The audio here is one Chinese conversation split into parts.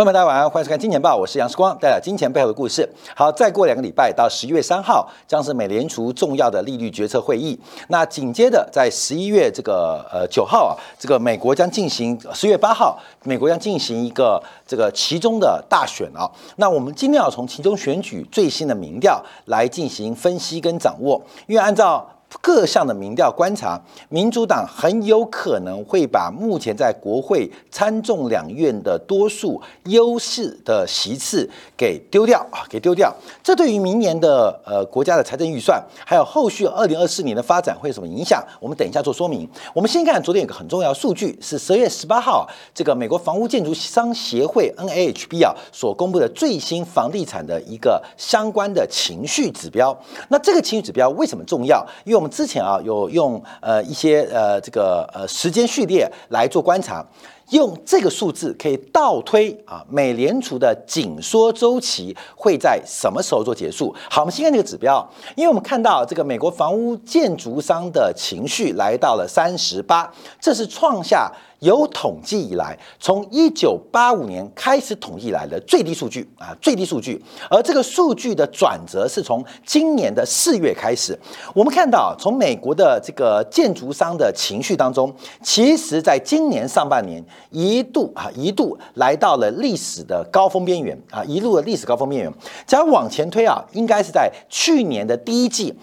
朋友们，大家晚上，欢迎收看《金钱报》，我是杨世光，带来金钱背后的故事。好，再过两个礼拜到十一月三号，将是美联储重要的利率决策会议。那紧接着在十一月这个呃九号啊，这个美国将进行十月八号，美国将进行一个这个其中的大选啊。那我们今天要从其中选举最新的民调来进行分析跟掌握，因为按照各项的民调观察，民主党很有可能会把目前在国会参众两院的多数优势的席次给丢掉啊，给丢掉。这对于明年的呃国家的财政预算，还有后续二零二四年的发展会有什么影响？我们等一下做说明。我们先看昨天有个很重要数据，是十月十八号这个美国房屋建筑商协会 NAHB 啊所公布的最新房地产的一个相关的情绪指标。那这个情绪指标为什么重要？因为我们之前啊有用呃一些呃这个呃时间序列来做观察，用这个数字可以倒推啊美联储的紧缩周期会在什么时候做结束？好，我们先看这个指标，因为我们看到这个美国房屋建筑商的情绪来到了三十八，这是创下。有统计以来，从一九八五年开始统计来的最低数据啊，最低数据。而这个数据的转折是从今年的四月开始。我们看到，从美国的这个建筑商的情绪当中，其实在今年上半年一度啊一度来到了历史的高峰边缘啊，一路的历史高峰边缘。假如往前推啊，应该是在去年的第一季。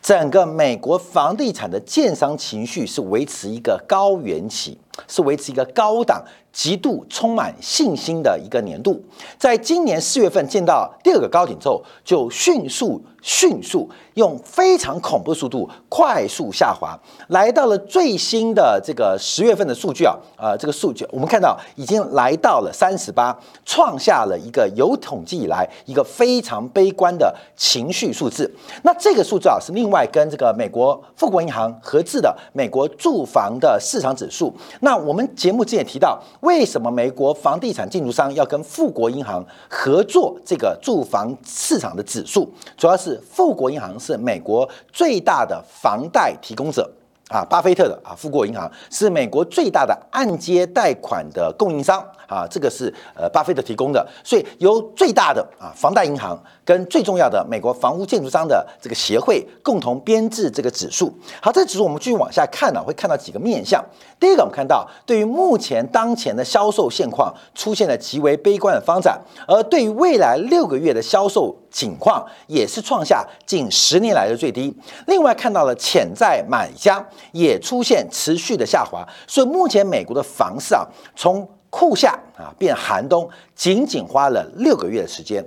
整个美国房地产的建商情绪是维持一个高原期，是维持一个高档。极度充满信心的一个年度，在今年四月份见到第二个高点之后，就迅速迅速用非常恐怖的速度快速下滑，来到了最新的这个十月份的数据啊，呃，这个数据我们看到已经来到了三十八，创下了一个有统计以来一个非常悲观的情绪数字。那这个数字啊，是另外跟这个美国富国银行合制的美国住房的市场指数。那我们节目之前也提到。为什么美国房地产建筑商要跟富国银行合作这个住房市场的指数？主要是富国银行是美国最大的房贷提供者啊，巴菲特的啊，富国银行是美国最大的按揭贷款的供应商啊，这个是呃巴菲特提供的，所以由最大的啊房贷银行。跟最重要的美国房屋建筑商的这个协会共同编制这个指数。好，这指数我们继续往下看呢，会看到几个面向。第一个，我们看到对于目前当前的销售现况出现了极为悲观的发展，而对于未来六个月的销售情况也是创下近十年来的最低。另外，看到了潜在买家也出现持续的下滑，所以目前美国的房市啊，从酷夏啊变寒冬，仅仅花了六个月的时间。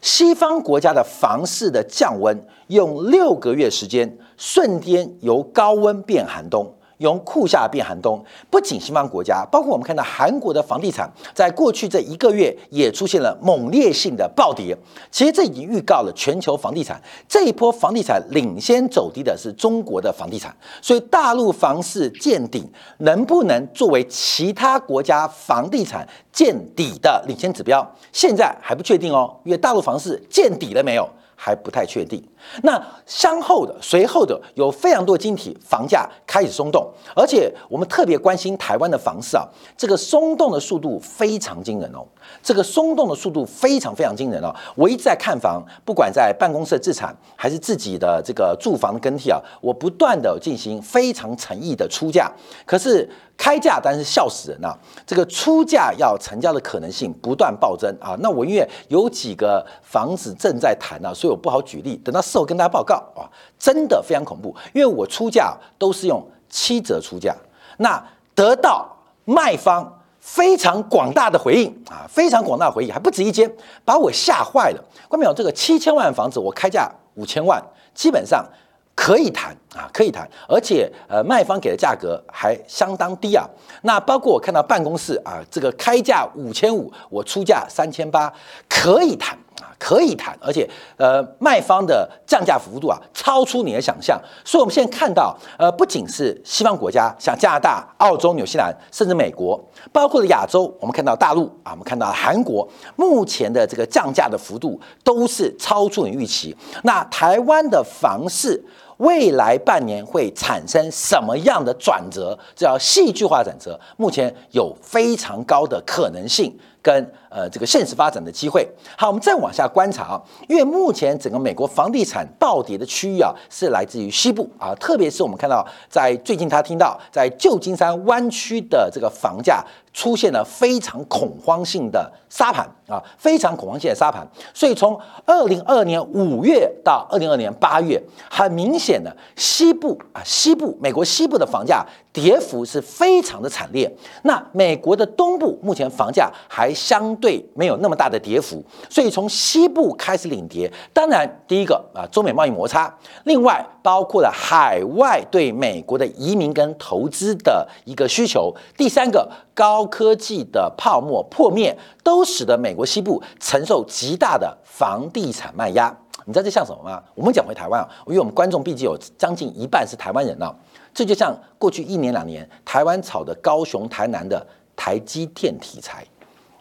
西方国家的房市的降温，用六个月时间，瞬间由高温变寒冬。由酷夏变寒冬，不仅西方国家，包括我们看到韩国的房地产，在过去这一个月也出现了猛烈性的暴跌。其实这已经预告了全球房地产这一波房地产领先走低的是中国的房地产，所以大陆房市见顶能不能作为其他国家房地产见底的领先指标，现在还不确定哦，因为大陆房市见底了没有？还不太确定。那相后的、随后的有非常多晶体房价开始松动，而且我们特别关心台湾的房市啊，这个松动的速度非常惊人哦，这个松动的速度非常非常惊人哦。我一直在看房，不管在办公室自产还是自己的这个住房的更替啊，我不断的进行非常诚意的出价，可是。开价，但是笑死人啊！这个出价要成交的可能性不断暴增啊！那我因为有几个房子正在谈啊，所以我不好举例。等到事后跟大家报告啊，真的非常恐怖，因为我出价都是用七折出价，那得到卖方非常广大的回应啊，非常广大的回应，还不止一间，把我吓坏了。关没有？这个七千万房子，我开价五千万，基本上。可以谈啊，可以谈，而且呃，卖方给的价格还相当低啊。那包括我看到办公室啊，这个开价五千五，我出价三千八，可以谈啊。可以谈，而且呃，卖方的降价幅度啊，超出你的想象。所以，我们现在看到，呃，不仅是西方国家，像加拿大、澳洲、纽西兰，甚至美国，包括了亚洲，我们看到大陆啊，我们看到韩国，目前的这个降价的幅度都是超出你预期。那台湾的房市未来半年会产生什么样的转折？这叫戏剧化转折，目前有非常高的可能性。跟呃这个现实发展的机会。好，我们再往下观察啊，因为目前整个美国房地产暴跌的区域啊，是来自于西部啊，特别是我们看到在最近他听到在旧金山湾区的这个房价。出现了非常恐慌性的沙盘啊，非常恐慌性的沙盘。所以从二零二二年五月到二零二年八月，很明显的西部啊，西部美国西部的房价跌幅是非常的惨烈。那美国的东部目前房价还相对没有那么大的跌幅，所以从西部开始领跌。当然，第一个啊，中美贸易摩擦，另外包括了海外对美国的移民跟投资的一个需求。第三个。高科技的泡沫破灭，都使得美国西部承受极大的房地产卖压。你知道这像什么吗？我们讲回台湾啊，因为我们观众毕竟有将近一半是台湾人呢。这就像过去一年两年台湾炒的高雄、台南的台积电题材，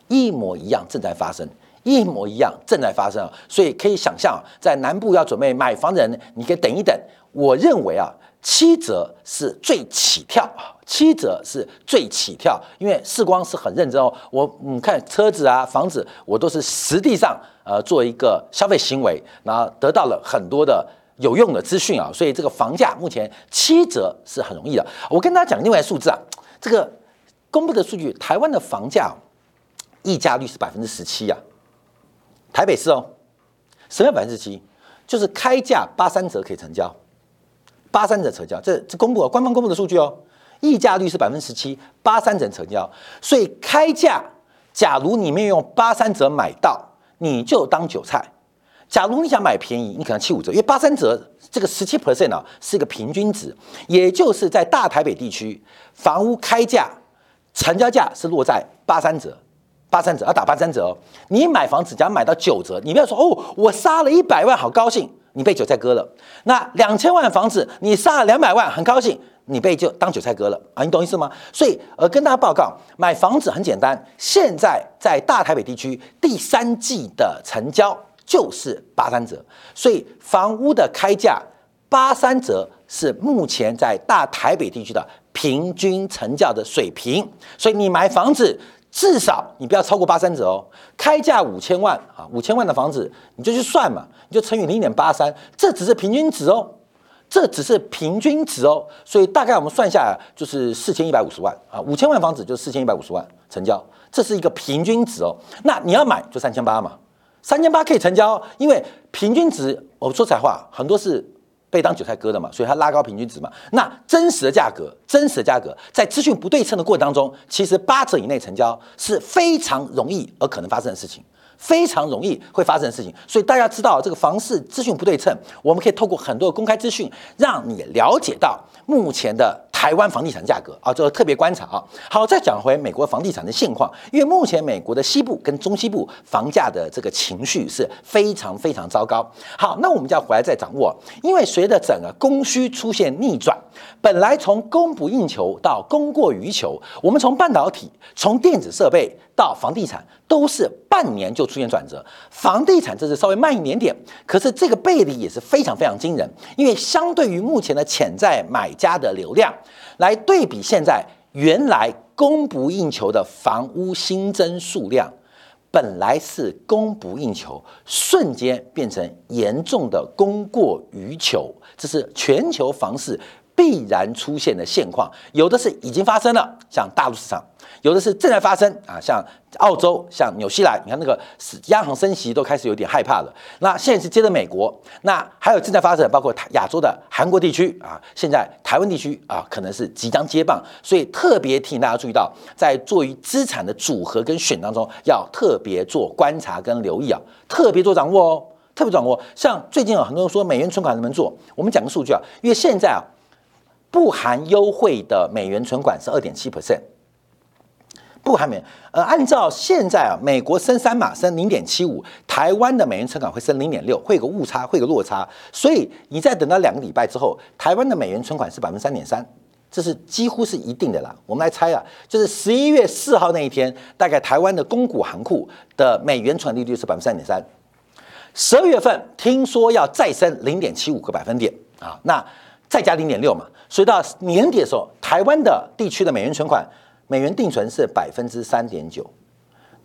一模一样正在发生，一模一样正在发生。所以可以想象，在南部要准备买房的人，你可以等一等。我认为啊。七折是最起跳，七折是最起跳，因为世光是很认真哦。我嗯看车子啊、房子，我都是实际上呃做一个消费行为，然后得到了很多的有用的资讯啊。所以这个房价目前七折是很容易的。我跟大家讲另外数字啊，这个公布的数据，台湾的房价溢价率是百分之十七呀，台北市哦，什么百分之七？就是开价八三折可以成交。八三折成交，这这公布了官方公布的数据哦，溢价率是百分之十七，八三折成交，所以开价，假如你没有用八三折买到，你就当韭菜；假如你想买便宜，你可能七五折，因为八三折这个十七 percent 啊是一个平均值，也就是在大台北地区房屋开价成交价是落在八三折，八三折要打八三折哦，你买房子只要买到九折，你不要说哦，我杀了一百万，好高兴。你被韭菜割了，那两千万房子你杀了两百万，很高兴，你被就当韭菜割了啊，你懂意思吗？所以呃，跟大家报告，买房子很简单，现在在大台北地区第三季的成交就是八三折，所以房屋的开价八三折是目前在大台北地区的平均成交的水平，所以你买房子。至少你不要超过八三折哦，开价五千万啊，五千万的房子你就去算嘛，你就乘以零点八三，这只是平均值哦，这只是平均值哦，所以大概我们算下来就是四千一百五十万啊，五千万房子就是四千一百五十万成交，这是一个平均值哦。那你要买就三千八嘛，三千八可以成交，因为平均值，我说实话，很多是。被当韭菜割的嘛，所以它拉高平均值嘛。那真实的价格，真实的价格，在资讯不对称的过程当中，其实八折以内成交是非常容易而可能发生的事情，非常容易会发生的事情。所以大家知道这个房市资讯不对称，我们可以透过很多公开资讯，让你了解到目前的。台湾房地产价格啊，这个特别观察啊。好，再讲回美国房地产的现况，因为目前美国的西部跟中西部房价的这个情绪是非常非常糟糕。好，那我们就要回来再掌握，因为随着整个供需出现逆转，本来从供不应求到供过于求，我们从半导体、从电子设备到房地产，都是半年就出现转折。房地产这是稍微慢一点点，可是这个背离也是非常非常惊人，因为相对于目前的潜在买家的流量。来对比现在原来供不应求的房屋新增数量，本来是供不应求，瞬间变成严重的供过于求，这是全球房市必然出现的现况。有的是已经发生了，像大陆市场。有的是正在发生啊，像澳洲、像纽西兰，你看那个央行升息都开始有点害怕了。那现在是接着美国，那还有正在发生，包括亚洲的韩国地区啊，现在台湾地区啊，可能是即将接棒，所以特别提醒大家注意到，在做于资产的组合跟选当中，要特别做观察跟留意啊，特别做掌握哦，特别掌握。像最近有很多人说美元存款能不能做，我们讲个数据啊，因为现在啊，不含优惠的美元存款是二点七 percent。不还没，呃，按照现在啊，美国升三码升零点七五，台湾的美元存款会升零点六，会有个误差，会有个落差，所以你再等到两个礼拜之后，台湾的美元存款是百分之三点三，这是几乎是一定的啦。我们来猜啊，就是十一月四号那一天，大概台湾的公股行库的美元存利率是百分之三点三，十二月份听说要再升零点七五个百分点啊，那再加零点六嘛，所以到年底的时候，台湾的地区的美元存款。美元定存是百分之三点九，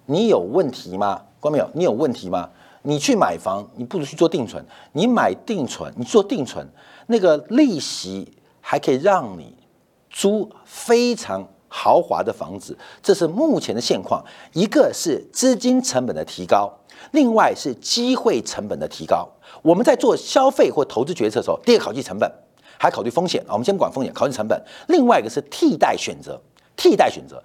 你有问题吗？关没有？你有问题吗？你去买房，你不如去做定存。你买定存，你做定存，那个利息还可以让你租非常豪华的房子。这是目前的现况。一个是资金成本的提高，另外是机会成本的提高。我们在做消费或投资决策的时候，第一个考虑成本，还考虑风险。我们先不管风险，考虑成本。另外一个是替代选择，替代选择，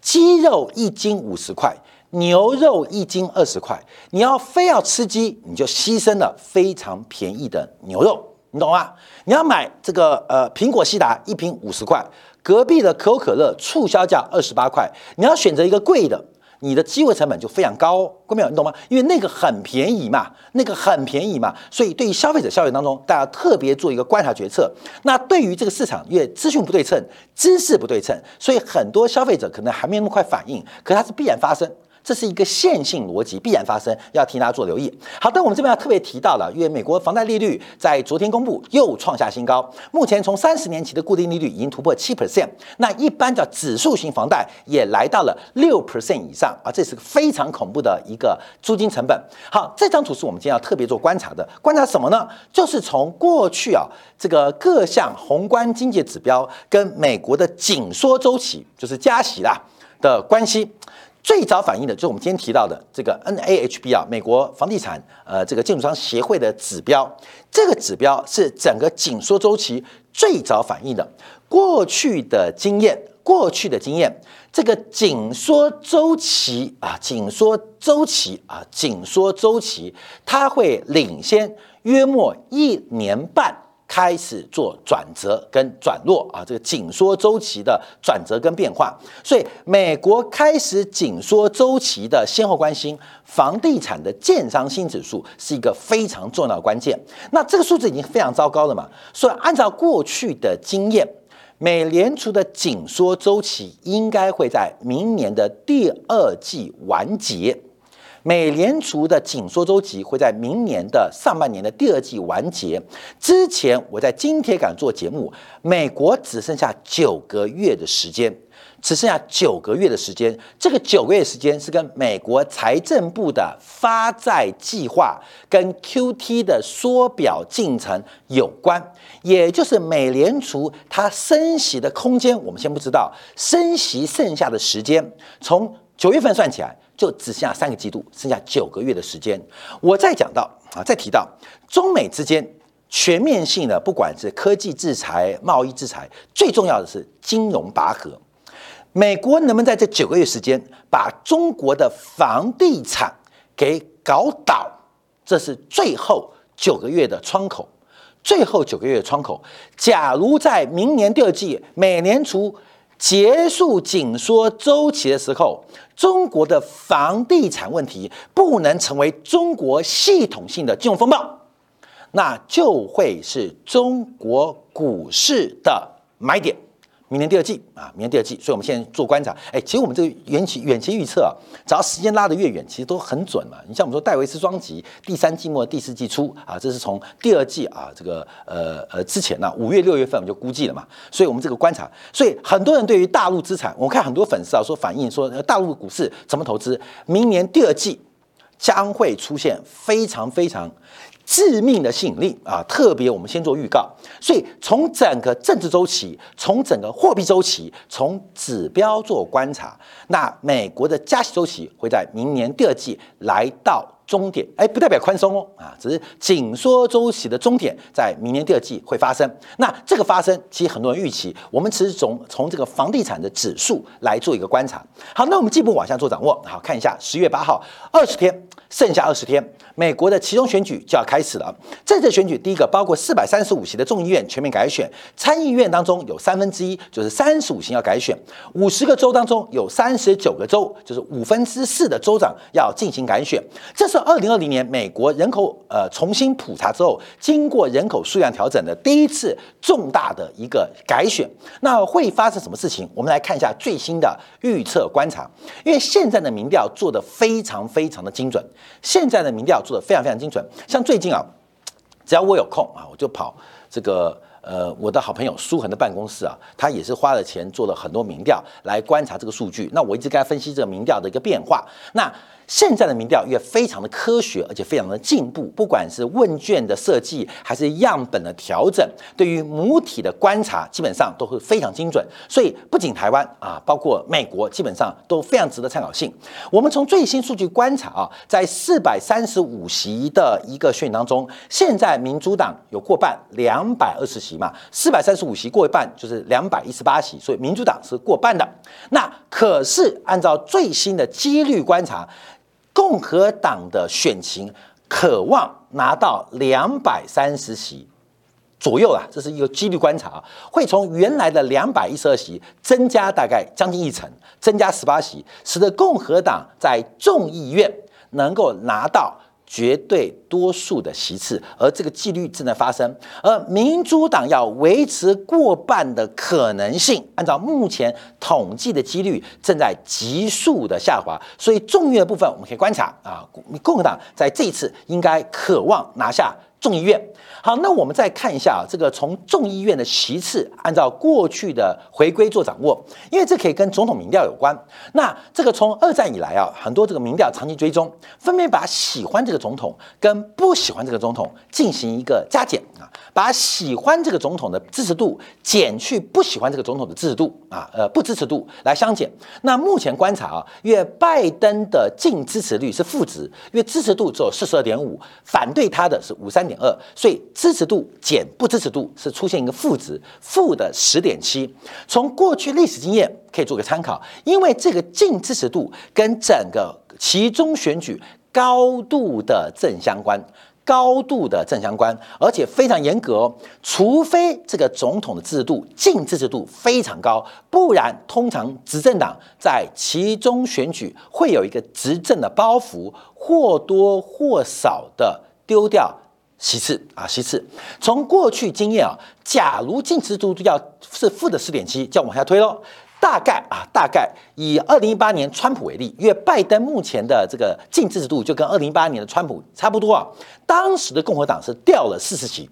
鸡肉一斤五十块。牛肉一斤二十块，你要非要吃鸡，你就牺牲了非常便宜的牛肉，你懂吗？你要买这个呃苹果西达一瓶五十块，隔壁的可口可乐促销价二十八块，你要选择一个贵的。你的机会成本就非常高，各位，你懂吗？因为那个很便宜嘛，那个很便宜嘛，所以对于消费者消费当中，大家特别做一个观察决策。那对于这个市场，因为资讯不对称，知识不对称，所以很多消费者可能还没那么快反应，可它是必然发生。这是一个线性逻辑，必然发生，要替大家做留意。好的，我们这边要特别提到了，因为美国房贷利率在昨天公布又创下新高，目前从三十年期的固定利率已经突破七 percent，那一般叫指数型房贷也来到了六 percent 以上啊，这是个非常恐怖的一个租金成本。好，这张图是我们今天要特别做观察的，观察什么呢？就是从过去啊这个各项宏观经济指标跟美国的紧缩周期，就是加息啦的关系。最早反映的就是我们今天提到的这个 NAHB 啊，美国房地产呃这个建筑商协会的指标，这个指标是整个紧缩周期最早反映的。过去的经验，过去的经验，这个紧缩周期啊，紧缩周期啊，紧缩周期，它会领先约莫一年半。开始做转折跟转弱啊，这个紧缩周期的转折跟变化，所以美国开始紧缩周期的先后关系，房地产的建商新指数是一个非常重要的关键。那这个数字已经非常糟糕了嘛？所以按照过去的经验，美联储的紧缩周期应该会在明年的第二季完结。美联储的紧缩周期会在明年的上半年的第二季完结。之前我在金铁杆做节目，美国只剩下九个月的时间，只剩下九个月的时间。这个九个月时间是跟美国财政部的发债计划跟 QT 的缩表进程有关，也就是美联储它升息的空间，我们先不知道升息剩下的时间，从九月份算起来。就只剩下三个季度，剩下九个月的时间。我再讲到啊，再提到中美之间全面性的，不管是科技制裁、贸易制裁，最重要的是金融拔河。美国能不能在这九个月时间把中国的房地产给搞倒？这是最后九个月的窗口。最后九个月的窗口，假如在明年第二季，美联储。结束紧缩周期的时候，中国的房地产问题不能成为中国系统性的金融风暴，那就会是中国股市的买点。明年第二季啊，明年第二季，所以我们现在做观察。哎，其实我们这个远期远期预测啊，只要时间拉得越远，其实都很准嘛。你像我们说戴维斯双极，第三季末第四季初啊，这是从第二季啊这个呃呃之前呢，五月六月份我们就估计了嘛。所以我们这个观察，所以很多人对于大陆资产，我看很多粉丝啊说反映说大陆股市怎么投资，明年第二季将会出现非常非常。致命的吸引力啊！特别我们先做预告，所以从整个政治周期，从整个货币周期，从指标做观察，那美国的加息周期会在明年第二季来到。终点哎，不代表宽松哦啊，只是紧缩周期的终点在明年第二季会发生。那这个发生，其实很多人预期，我们只是从从这个房地产的指数来做一个观察。好，那我们进一步往下做掌握。好，看一下十月八号二十天，剩下二十天，美国的其中选举就要开始了。这次选举第一个包括四百三十五席的众议院全面改选，参议院当中有三分之一就是三十五席要改选，五十个州当中有三十九个州就是五分之四的州长要进行改选。这是二零二零年美国人口呃重新普查之后，经过人口数量调整的第一次重大的一个改选，那会发生什么事情？我们来看一下最新的预测观察。因为现在的民调做得非常非常的精准，现在的民调做得非常非常精准。像最近啊，只要我有空啊，我就跑这个呃，我的好朋友苏恒的办公室啊，他也是花了钱做了很多民调来观察这个数据。那我一直跟他分析这个民调的一个变化。那现在的民调也非常的科学，而且非常的进步。不管是问卷的设计，还是样本的调整，对于母体的观察，基本上都会非常精准。所以不仅台湾啊，包括美国，基本上都非常值得参考性。我们从最新数据观察啊，在四百三十五席的一个选举当中，现在民主党有过半，两百二十席嘛，四百三十五席过一半就是两百一十八席，所以民主党是过半的。那可是按照最新的几率观察。共和党的选情渴望拿到两百三十席左右啦，这是一个几率观察，会从原来的两百一十二席增加大概将近一成，增加十八席，使得共和党在众议院能够拿到。绝对多数的席次，而这个几率正在发生，而民主党要维持过半的可能性，按照目前统计的几率正在急速的下滑，所以众议院部分我们可以观察啊，共和党在这一次应该渴望拿下。众议院，好，那我们再看一下啊，这个从众议院的席次，按照过去的回归做掌握，因为这可以跟总统民调有关。那这个从二战以来啊，很多这个民调长期追踪，分别把喜欢这个总统跟不喜欢这个总统进行一个加减啊，把喜欢这个总统的支持度减去不喜欢这个总统的支持度啊，呃，不支持度来相减。那目前观察啊，因为拜登的净支持率是负值，因为支持度只有四十二点五，反对他的是五三。点二，所以支持度减不支持度是出现一个负值，负的十点七。从过去历史经验可以做个参考，因为这个净支持度跟整个其中选举高度的正相关，高度的正相关，而且非常严格。除非这个总统的制度净支持度非常高，不然通常执政党在其中选举会有一个执政的包袱，或多或少的丢掉。其次啊，其次，从过去经验啊，假如净支持度要是负的四点七，就要往下推喽。大概啊，大概以二零一八年川普为例，因为拜登目前的这个净支持度就跟二零一八年的川普差不多啊。当时的共和党是掉了四十席，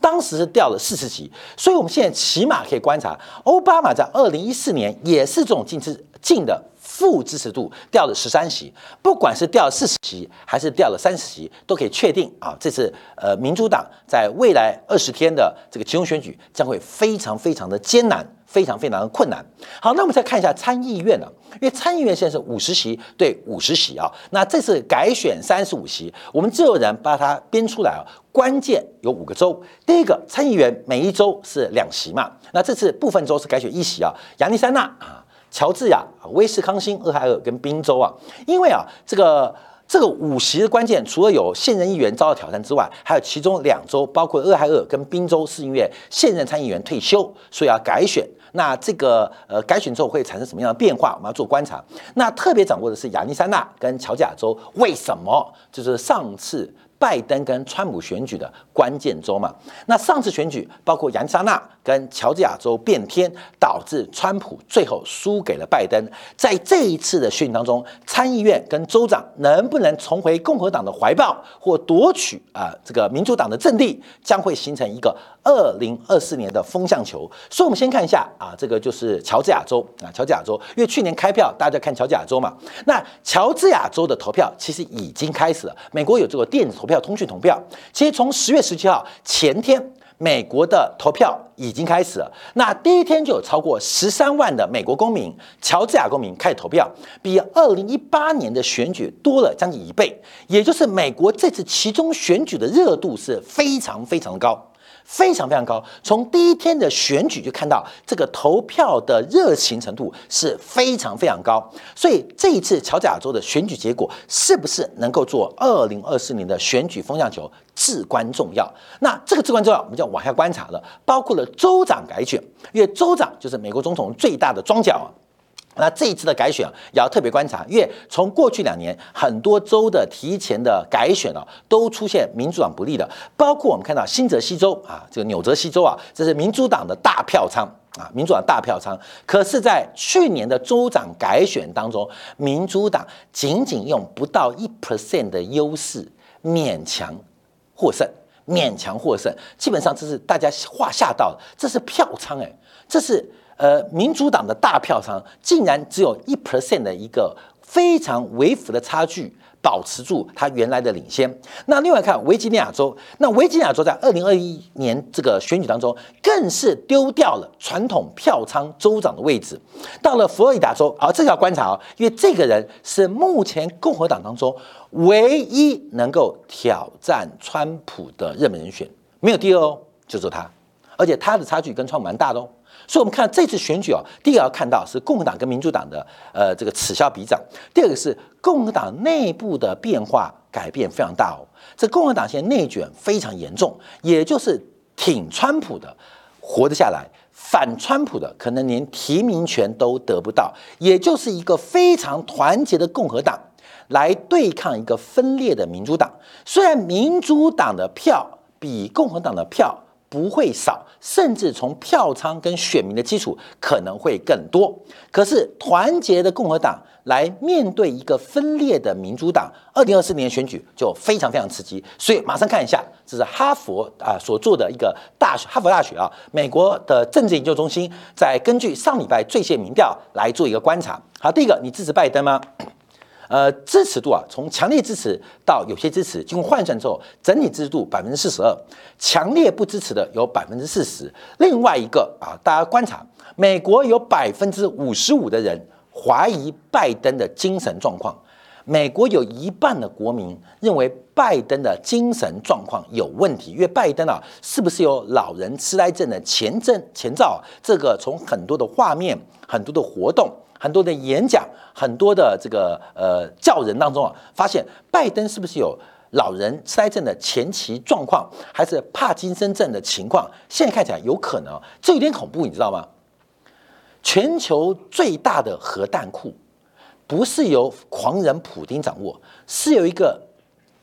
当时是掉了四十席，所以我们现在起码可以观察，奥巴马在二零一四年也是这种净支净的。负支持度掉了十三席，不管是掉四十席还是掉了三十席，都可以确定啊，这次呃民主党在未来二十天的这个集中选举将会非常非常的艰难，非常非常的困难。好，那我们再看一下参议院呢，因为参议院现在是五十席对五十席啊，那这次改选三十五席，我们自由人把它编出来啊，关键有五个州，第一个参议员每一州是两席嘛，那这次部分州是改选一席啊，亚利桑那啊。乔治亚、威斯康星、俄亥俄跟宾州啊，因为啊，这个这个五席的关键，除了有现任议员遭到挑战之外，还有其中两州，包括俄亥俄跟宾州，是因为现任参议员退休，所以要改选。那这个呃改选之后会产生什么样的变化？我们要做观察。那特别掌握的是亚利桑那跟乔治亚州，为什么？就是上次。拜登跟川普选举的关键州嘛，那上次选举包括亚利桑那跟乔治亚州变天，导致川普最后输给了拜登。在这一次的选举当中，参议院跟州长能不能重回共和党的怀抱，或夺取啊这个民主党的阵地，将会形成一个二零二四年的风向球。所以，我们先看一下啊，这个就是乔治亚州啊，乔治亚州，因为去年开票大家看乔治亚州嘛，那乔治亚州的投票其实已经开始了，美国有这个电子投票。通讯投票，其实从十月十七号前天，美国的投票已经开始了。那第一天就有超过十三万的美国公民、乔治亚公民开始投票，比二零一八年的选举多了将近一倍。也就是美国这次其中选举的热度是非常非常的高。非常非常高，从第一天的选举就看到这个投票的热情程度是非常非常高，所以这一次乔治亚州的选举结果是不是能够做二零二四年的选举风向球至关重要。那这个至关重要，我们就要往下观察了，包括了州长改选，因为州长就是美国总统最大的庄脚。那这一次的改选，也要特别观察，因为从过去两年很多州的提前的改选啊，都出现民主党不利的，包括我们看到新泽西州啊，这个纽泽西州啊，这是民主党的大票仓啊，民主党大票仓。可是，在去年的州长改选当中，民主党仅仅用不到一 percent 的优势勉强获胜。勉强获胜，基本上这是大家话吓到了，这是票仓哎，这是呃民主党的大票仓，竟然只有一 percent 的一个非常微幅的差距。保持住它原来的领先。那另外看维吉尼亚州，那维吉尼亚州在二零二一年这个选举当中，更是丢掉了传统票仓州长的位置。到了佛罗里达州，啊，这个要观察哦，因为这个人是目前共和党当中唯一能够挑战川普的热门人选，没有第二哦，就是他，而且他的差距跟川普蛮大的哦。所以，我们看这次选举啊，第一个要看到是共和党跟民主党的呃这个此消彼长；第二个是共和党内部的变化改变非常大哦。这共和党现在内卷非常严重，也就是挺川普的活得下来，反川普的可能连提名权都得不到，也就是一个非常团结的共和党来对抗一个分裂的民主党。虽然民主党的票比共和党的票。不会少，甚至从票仓跟选民的基础可能会更多。可是团结的共和党来面对一个分裂的民主党，二零二四年选举就非常非常刺激。所以马上看一下，这是哈佛啊所做的一个大学，哈佛大学啊，美国的政治研究中心在根据上礼拜最新民调来做一个观察。好，第一个，你支持拜登吗？呃，支持度啊，从强烈支持到有些支持，经过换算之后，整体支持度百分之四十二，强烈不支持的有百分之四十。另外一个啊，大家观察，美国有百分之五十五的人怀疑拜登的精神状况，美国有一半的国民认为拜登的精神状况有问题，因为拜登啊，是不是有老人痴呆症的前症前兆？这个从很多的画面、很多的活动。很多的演讲，很多的这个呃教人当中啊，发现拜登是不是有老人痴呆症的前期状况，还是帕金森症的情况？现在看起来有可能，这有点恐怖，你知道吗？全球最大的核弹库不是由狂人普丁掌握，是由一个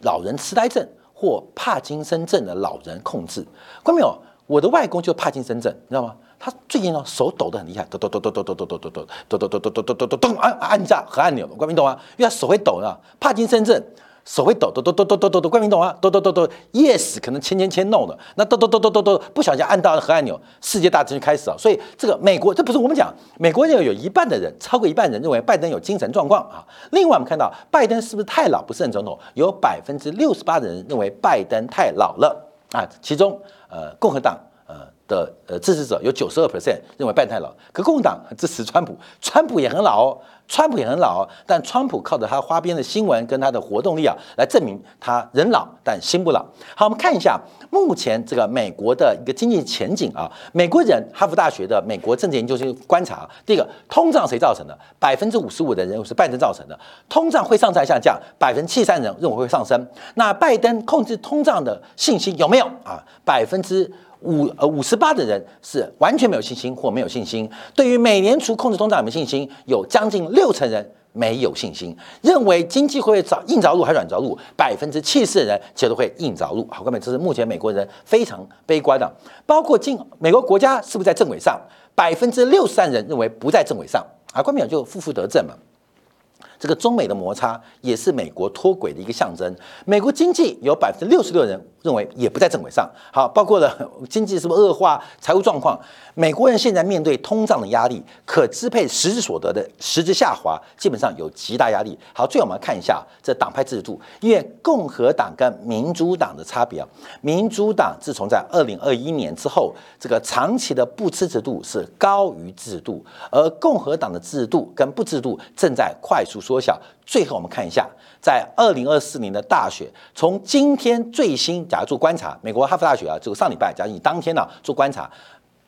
老人痴呆症或帕金森症的老人控制。看到没有？我的外公就帕金森症，你知道吗？他最近呢手抖得很厉害，抖抖抖抖抖抖抖抖抖抖抖抖抖抖抖抖抖抖抖按按下和按钮，冠明懂吗？因为他手会抖啊，帕金森症手会抖抖抖抖抖抖抖抖，冠明懂吗？抖抖抖抖，yes 可能签签签 no 的，那抖抖抖抖抖抖不小心按到核按钮，世界大战就开始了。所以这个美国这不是我们讲，美国人有一半的人，超过一半人认为拜登有精神状况啊。另外我们看到拜登是不是太老不是任总统？有百分之六十八的人认为拜登太老了啊，其中呃共和党呃。的呃支持者有九十二 percent 认为拜登太老，可共和党支持川普，川普也很老哦，川普也很老，但川普靠着他花边的新闻跟他的活动力啊，来证明他人老但心不老。好，我们看一下目前这个美国的一个经济前景啊，美国人哈佛大学的美国政治研究所观察，第一个通胀谁造成的？百分之五十五的人是拜登造成的，通胀会上涨下降？百分之七三的人认为会上升。那拜登控制通胀的信心有没有啊？百分之五呃五十八的人是完全没有信心或没有信心，对于美联储控制通胀有没有信心？有将近六成人没有信心，认为经济会着硬着陆还是软着陆？百分之七十的人其实都会硬着陆。好，各位，这是目前美国人非常悲观的，包括进美国国家是不是在正轨上？百分之六十三人认为不在正轨上。啊，关淼就负负得正嘛。这个中美的摩擦也是美国脱轨的一个象征。美国经济有百分之六十六人认为也不在正轨上。好，包括了 经济是不是恶化，财务状况。美国人现在面对通胀的压力，可支配实质所得的实质下滑，基本上有极大压力。好，最后我们来看一下这党派制度，因为共和党跟民主党的差别啊，民主党自从在二零二一年之后，这个长期的不支持度是高于制度，而共和党的制度跟不制度正在快速缩小。最后我们看一下，在二零二四年的大选，从今天最新，假如做观察，美国哈佛大学啊，这个上礼拜，假如你当天呢做观察。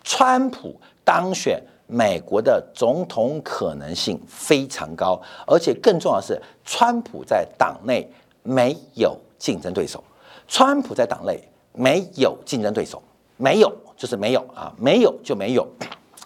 川普当选美国的总统可能性非常高，而且更重要的是，川普在党内没有竞争对手。川普在党内没有竞争对手，没有就是没有啊，没有就没有。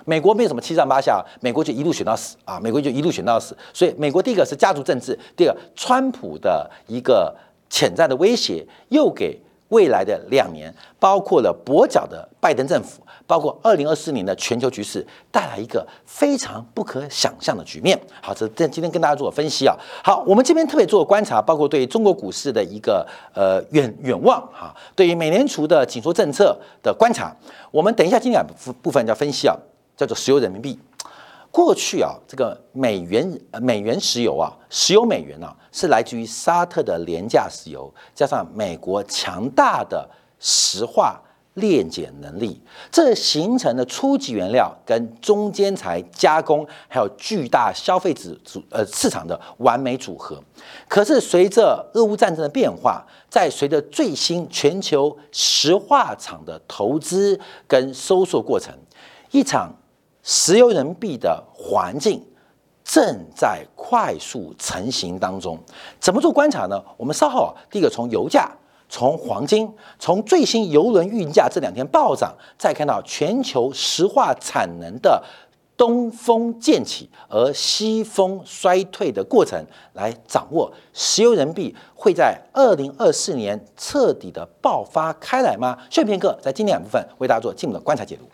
美国没有什么七上八下，美国就一路选到死啊，美国就一路选到死。所以，美国第一个是家族政治，第二，川普的一个潜在的威胁，又给未来的两年，包括了跛脚的拜登政府，包括二零二四年的全球局势，带来一个非常不可想象的局面。好，这这今天跟大家做分析啊。好，我们这边特别做观察，包括对中国股市的一个呃远远望哈，对于美联储的紧缩政策的观察，我们等一下今天部部分要分析啊，叫做石油人民币。过去啊，这个美元美元石油啊，石油美元啊，是来自于沙特的廉价石油，加上美国强大的石化炼碱能力，这形成的初级原料跟中间材加工，还有巨大消费者组呃市场的完美组合。可是随着俄乌战争的变化，在随着最新全球石化厂的投资跟收缩过程，一场。石油人民币的环境正在快速成型当中，怎么做观察呢？我们稍后啊，第一个从油价、从黄金、从最新油轮运价这两天暴涨，再看到全球石化产能的东风渐起而西风衰退的过程，来掌握石油人民币会在二零二四年彻底的爆发开来吗？休片刻，在今天两部分为大家做进一步的观察解读。